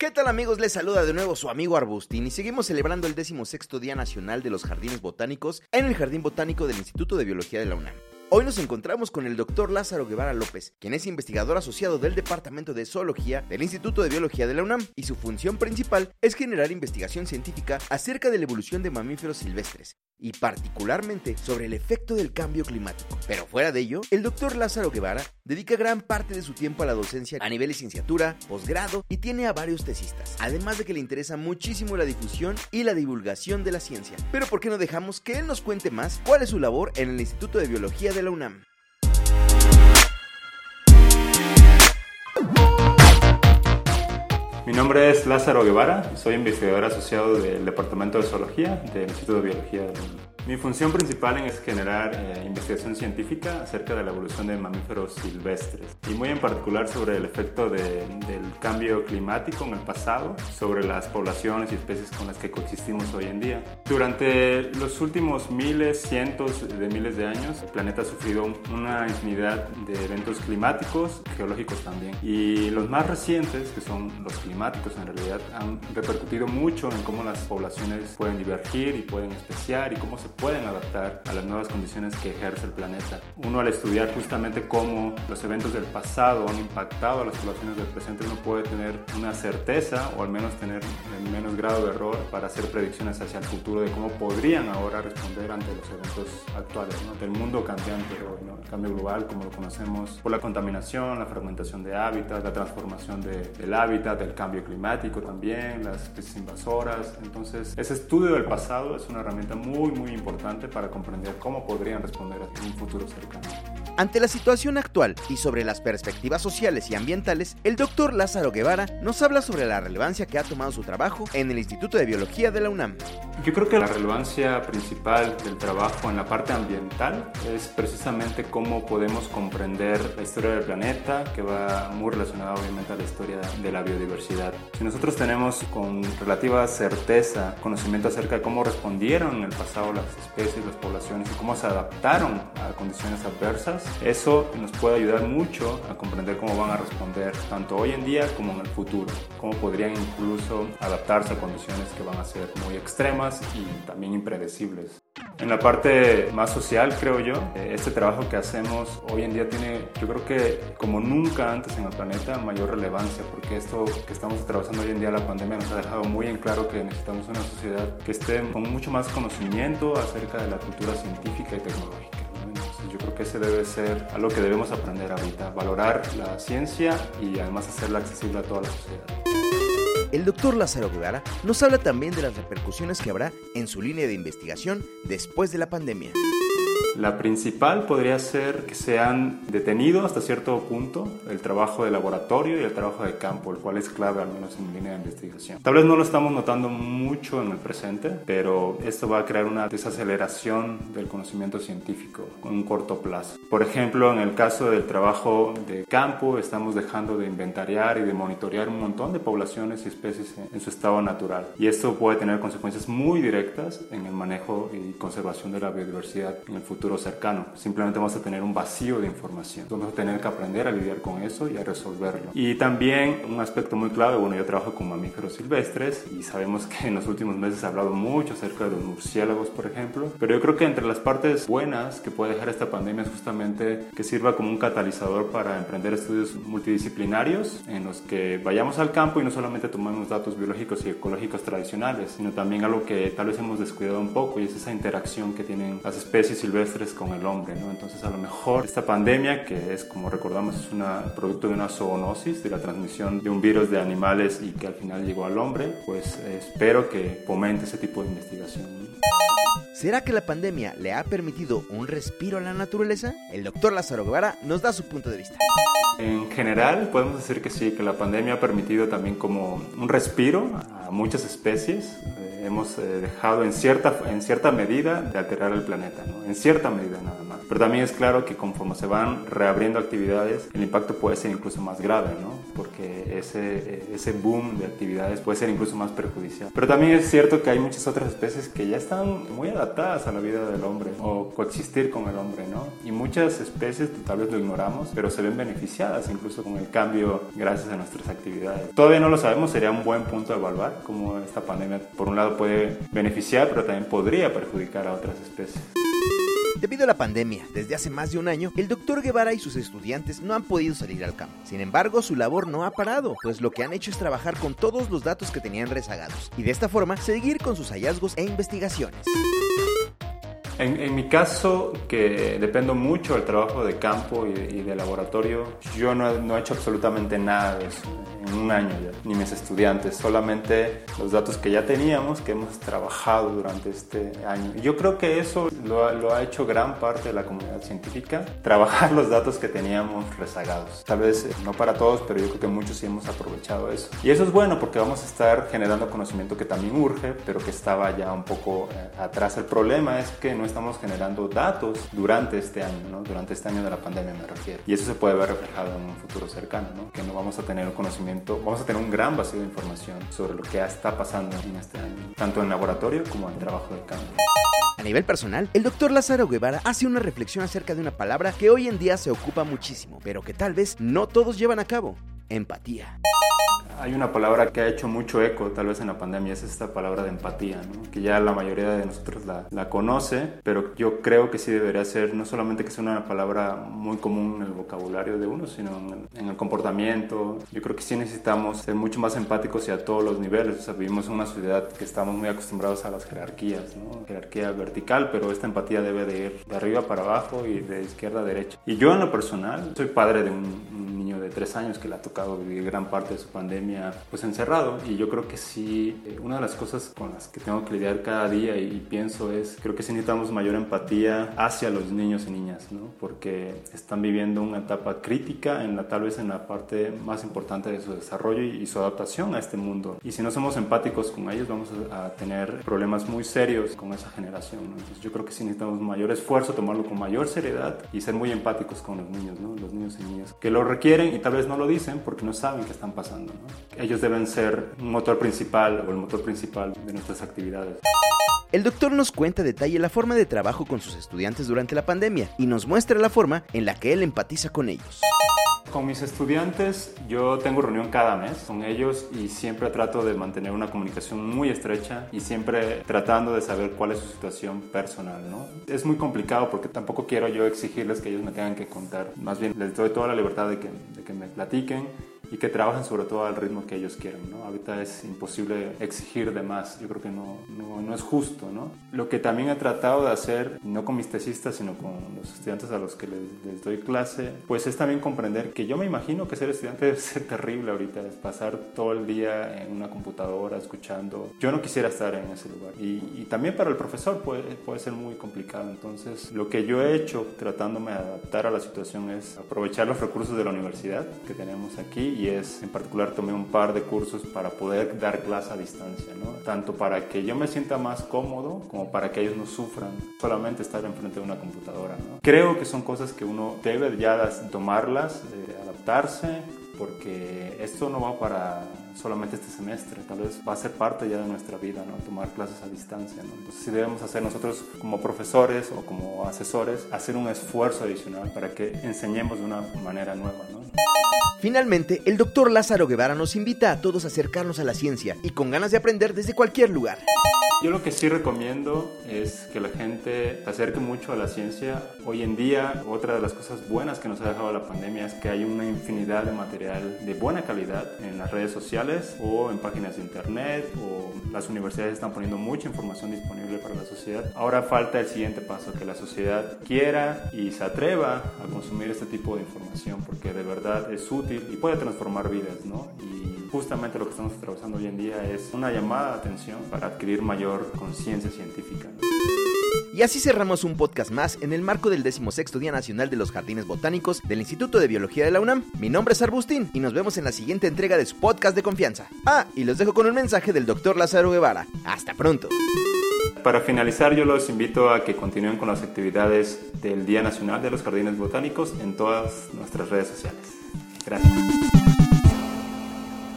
¿Qué tal amigos? Les saluda de nuevo su amigo Arbustín y seguimos celebrando el 16 Día Nacional de los Jardines Botánicos en el Jardín Botánico del Instituto de Biología de la UNAM. Hoy nos encontramos con el doctor Lázaro Guevara López, quien es investigador asociado del Departamento de Zoología del Instituto de Biología de la UNAM, y su función principal es generar investigación científica acerca de la evolución de mamíferos silvestres, y particularmente sobre el efecto del cambio climático. Pero fuera de ello, el doctor Lázaro Guevara dedica gran parte de su tiempo a la docencia a nivel licenciatura, posgrado y tiene a varios tesistas, además de que le interesa muchísimo la difusión y la divulgación de la ciencia. Pero ¿por qué no dejamos que él nos cuente más cuál es su labor en el Instituto de Biología de la UNAM? Mi nombre es Lázaro Guevara, soy investigador asociado del Departamento de Zoología del Instituto de Biología de la mi función principal es generar eh, investigación científica acerca de la evolución de mamíferos silvestres y muy en particular sobre el efecto del cambio climático en el pasado sobre las poblaciones y especies con las que coexistimos hoy en día. Durante los últimos miles, cientos de miles de años, el planeta ha sufrido una infinidad de eventos climáticos, geológicos también. Y los más recientes, que son los climáticos en realidad, han repercutido mucho en cómo las poblaciones pueden divergir y pueden especiar y cómo se pueden adaptar a las nuevas condiciones que ejerce el planeta. Uno al estudiar justamente cómo los eventos del pasado han impactado a las poblaciones del presente, uno puede tener una certeza o al menos tener el menos grado de error para hacer predicciones hacia el futuro de cómo podrían ahora responder ante los eventos actuales, ¿no? del mundo cambiante, el cambio global como lo conocemos, por la contaminación, la fragmentación de hábitat, la transformación del hábitat, el cambio climático también, las especies invasoras. Entonces, ese estudio del pasado es una herramienta muy, muy importante para comprender cómo podrían responder en un futuro cercano. Ante la situación actual y sobre las perspectivas sociales y ambientales, el doctor Lázaro Guevara nos habla sobre la relevancia que ha tomado su trabajo en el Instituto de Biología de la UNAM. Yo creo que la relevancia principal del trabajo en la parte ambiental es precisamente cómo podemos comprender la historia del planeta, que va muy relacionada obviamente a la historia de la biodiversidad. Si nosotros tenemos con relativa certeza conocimiento acerca de cómo respondieron en el pasado las especies, las poblaciones y cómo se adaptaron a condiciones adversas, eso nos puede ayudar mucho a comprender cómo van a responder tanto hoy en día como en el futuro, cómo podrían incluso adaptarse a condiciones que van a ser muy extremas y también impredecibles. En la parte más social, creo yo, este trabajo que hacemos hoy en día tiene, yo creo que como nunca antes en el planeta, mayor relevancia, porque esto que estamos atravesando hoy en día, la pandemia, nos ha dejado muy en claro que necesitamos una sociedad que esté con mucho más conocimiento acerca de la cultura científica y tecnológica. Ese debe ser algo que debemos aprender ahorita, valorar la ciencia y además hacerla accesible a toda la sociedad. El doctor Lázaro Guevara nos habla también de las repercusiones que habrá en su línea de investigación después de la pandemia. La principal podría ser que se han detenido hasta cierto punto el trabajo de laboratorio y el trabajo de campo, el cual es clave al menos en mi línea de investigación. Tal vez no lo estamos notando mucho en el presente, pero esto va a crear una desaceleración del conocimiento científico en un corto plazo. Por ejemplo, en el caso del trabajo de campo, estamos dejando de inventariar y de monitorear un montón de poblaciones y especies en su estado natural. Y esto puede tener consecuencias muy directas en el manejo y conservación de la biodiversidad en el futuro cercano. Simplemente vamos a tener un vacío de información. Vamos a tener que aprender a lidiar con eso y a resolverlo. Y también un aspecto muy clave, bueno, yo trabajo con mamíferos silvestres y sabemos que en los últimos meses se ha hablado mucho acerca de los murciélagos, por ejemplo. Pero yo creo que entre las partes buenas que puede dejar esta pandemia es justamente que sirva como un catalizador para emprender estudios multidisciplinarios en los que vayamos al campo y no solamente tomemos datos biológicos y ecológicos tradicionales, sino también algo que tal vez hemos descuidado un poco y es esa interacción que tienen las especies silvestres con el hombre, ¿no? Entonces a lo mejor esta pandemia, que es como recordamos, es un producto de una zoonosis, de la transmisión de un virus de animales y que al final llegó al hombre, pues espero que fomente ese tipo de investigación. ¿Será que la pandemia le ha permitido un respiro a la naturaleza? El doctor Lázaro Guevara nos da su punto de vista. En general, podemos decir que sí, que la pandemia ha permitido también como un respiro a muchas especies. Eh, hemos eh, dejado en cierta, en cierta medida de alterar el planeta, ¿no? en cierta medida nada más. Pero también es claro que conforme se van reabriendo actividades, el impacto puede ser incluso más grave, ¿no? Porque ese, ese boom de actividades puede ser incluso más perjudicial. Pero también es cierto que hay muchas otras especies que ya están muy adaptadas a la vida del hombre o coexistir con el hombre, ¿no? Y muchas especies tal vez lo ignoramos, pero se ven beneficiadas incluso con el cambio gracias a nuestras actividades. Todavía no lo sabemos, sería un buen punto a evaluar cómo esta pandemia por un lado puede beneficiar, pero también podría perjudicar a otras especies. Debido a la pandemia, desde hace más de un año, el doctor Guevara y sus estudiantes no han podido salir al campo. Sin embargo, su labor no ha parado, pues lo que han hecho es trabajar con todos los datos que tenían rezagados y de esta forma seguir con sus hallazgos e investigaciones. En, mi caso, que dependo mucho del trabajo de campo y de, laboratorio, yo no, no, he hecho absolutamente nada de eso en un año ya, ni mis estudiantes, solamente los datos que ya teníamos, que hemos trabajado durante este año. Y yo creo que eso lo, lo ha hecho gran parte de la comunidad científica, trabajar los datos que teníamos rezagados. Tal vez eh, no para todos, pero yo creo que muchos sí hemos aprovechado eso. Y eso es bueno porque vamos a estar generando conocimiento que también urge, pero que estaba ya un poco eh, atrás. El problema es que no estamos generando datos durante este año, ¿no? durante este año de la pandemia me refiero. Y eso se puede ver reflejado en un futuro cercano, ¿no? que no vamos a tener un conocimiento, vamos a tener un gran vacío de información sobre lo que está pasando en este año, tanto en laboratorio como en trabajo de campo. A nivel personal, el doctor Lázaro Guevara hace una reflexión acerca de una palabra que hoy en día se ocupa muchísimo, pero que tal vez no todos llevan a cabo, empatía. Hay una palabra que ha hecho mucho eco tal vez en la pandemia, es esta palabra de empatía, ¿no? que ya la mayoría de nosotros la, la, conoce, pero yo creo que sí debería ser no solamente que sea una palabra muy común en el vocabulario de uno, sino en, el comportamiento. Yo creo que sí necesitamos ser mucho más empáticos y a todos los niveles. O sea, vivimos en una sociedad que estamos muy acostumbrados a las jerarquías, ¿no? jerarquía vertical, pero esta empatía debe de ir de arriba para abajo y de izquierda a derecha. Y yo en lo personal soy padre de un de tres años que le ha tocado vivir gran parte de su pandemia pues encerrado y yo creo que sí, eh, una de las cosas con las que tengo que lidiar cada día y, pienso es, creo que sí necesitamos mayor empatía hacia los niños y niñas, ¿no? Porque están viviendo una etapa crítica en la tal vez en la parte más importante de su desarrollo y, su adaptación a este mundo. Y si no somos empáticos con ellos vamos a, tener problemas muy serios con esa generación, Entonces yo creo que sí necesitamos mayor esfuerzo, tomarlo con mayor seriedad y ser muy empáticos con los niños, ¿no? Los niños y niñas que lo requieren y tal vez no lo dicen porque no saben qué están pasando. Ellos deben ser un motor principal o el motor principal de nuestras actividades. El doctor nos cuenta detalle la forma de trabajo con sus estudiantes durante la pandemia y nos muestra la forma en la que él empatiza con ellos. Con mis estudiantes yo tengo reunión cada mes con ellos y siempre trato de mantener una comunicación muy estrecha y siempre tratando de saber cuál es su situación personal, ¿no? Es muy complicado porque tampoco quiero yo exigirles que ellos me tengan que contar, más bien les doy toda la libertad de que, de que me platiquen y que trabajen sobre todo al ritmo que ellos quieren. ¿no? Ahorita es imposible exigir de más, yo creo que no, no, no, es justo. ¿no? Lo que también he tratado de hacer, no con mis tesistas, sino con los estudiantes a los que les, doy clase, pues es también comprender que yo me imagino que ser estudiante debe ser terrible ahorita, es pasar todo el día en una computadora escuchando. Yo no quisiera estar en ese lugar. Y, y también para el profesor puede, puede ser muy complicado. Entonces, lo que yo he hecho tratándome de adaptar a la situación es aprovechar los recursos de la universidad que tenemos aquí y es, en particular, tomé un par de cursos para poder dar clase a distancia, ¿no? Tanto para que yo me sienta más cómodo como para que ellos no sufran solamente estar enfrente de una computadora, ¿no? Creo que son cosas que uno debe ya tomarlas, adaptarse, porque esto no va para solamente este semestre, tal vez va a ser parte ya de nuestra vida, ¿no? Tomar clases a distancia, ¿no? Entonces sí debemos hacer nosotros como profesores o como asesores, hacer un esfuerzo adicional para que enseñemos de una manera nueva, ¿no? Finalmente, el doctor Lázaro Guevara nos invita a todos a acercarnos a la ciencia y con ganas de aprender desde cualquier lugar. Yo lo que sí recomiendo es que la gente se acerque mucho a la ciencia. Hoy en día, otra de las cosas buenas que nos ha dejado la pandemia es que hay una infinidad de material de buena calidad en las redes sociales o en páginas de internet o las universidades están poniendo mucha información disponible para la sociedad. Ahora falta el siguiente paso, que la sociedad quiera y se atreva a consumir este tipo de información porque de verdad es útil y puede transformar vidas, ¿no? Y justamente lo que estamos atravesando hoy en día es una llamada de atención para adquirir mayor conciencia científica. Y así cerramos un podcast más en el marco del 16 Día Nacional de los Jardines Botánicos del Instituto de Biología de la UNAM. Mi nombre es Arbustín y nos vemos en la siguiente entrega de su podcast de confianza. Ah, y los dejo con un mensaje del doctor Lázaro Guevara. Hasta pronto. Para finalizar, yo los invito a que continúen con las actividades del Día Nacional de los Jardines Botánicos en todas nuestras redes sociales. Gracias.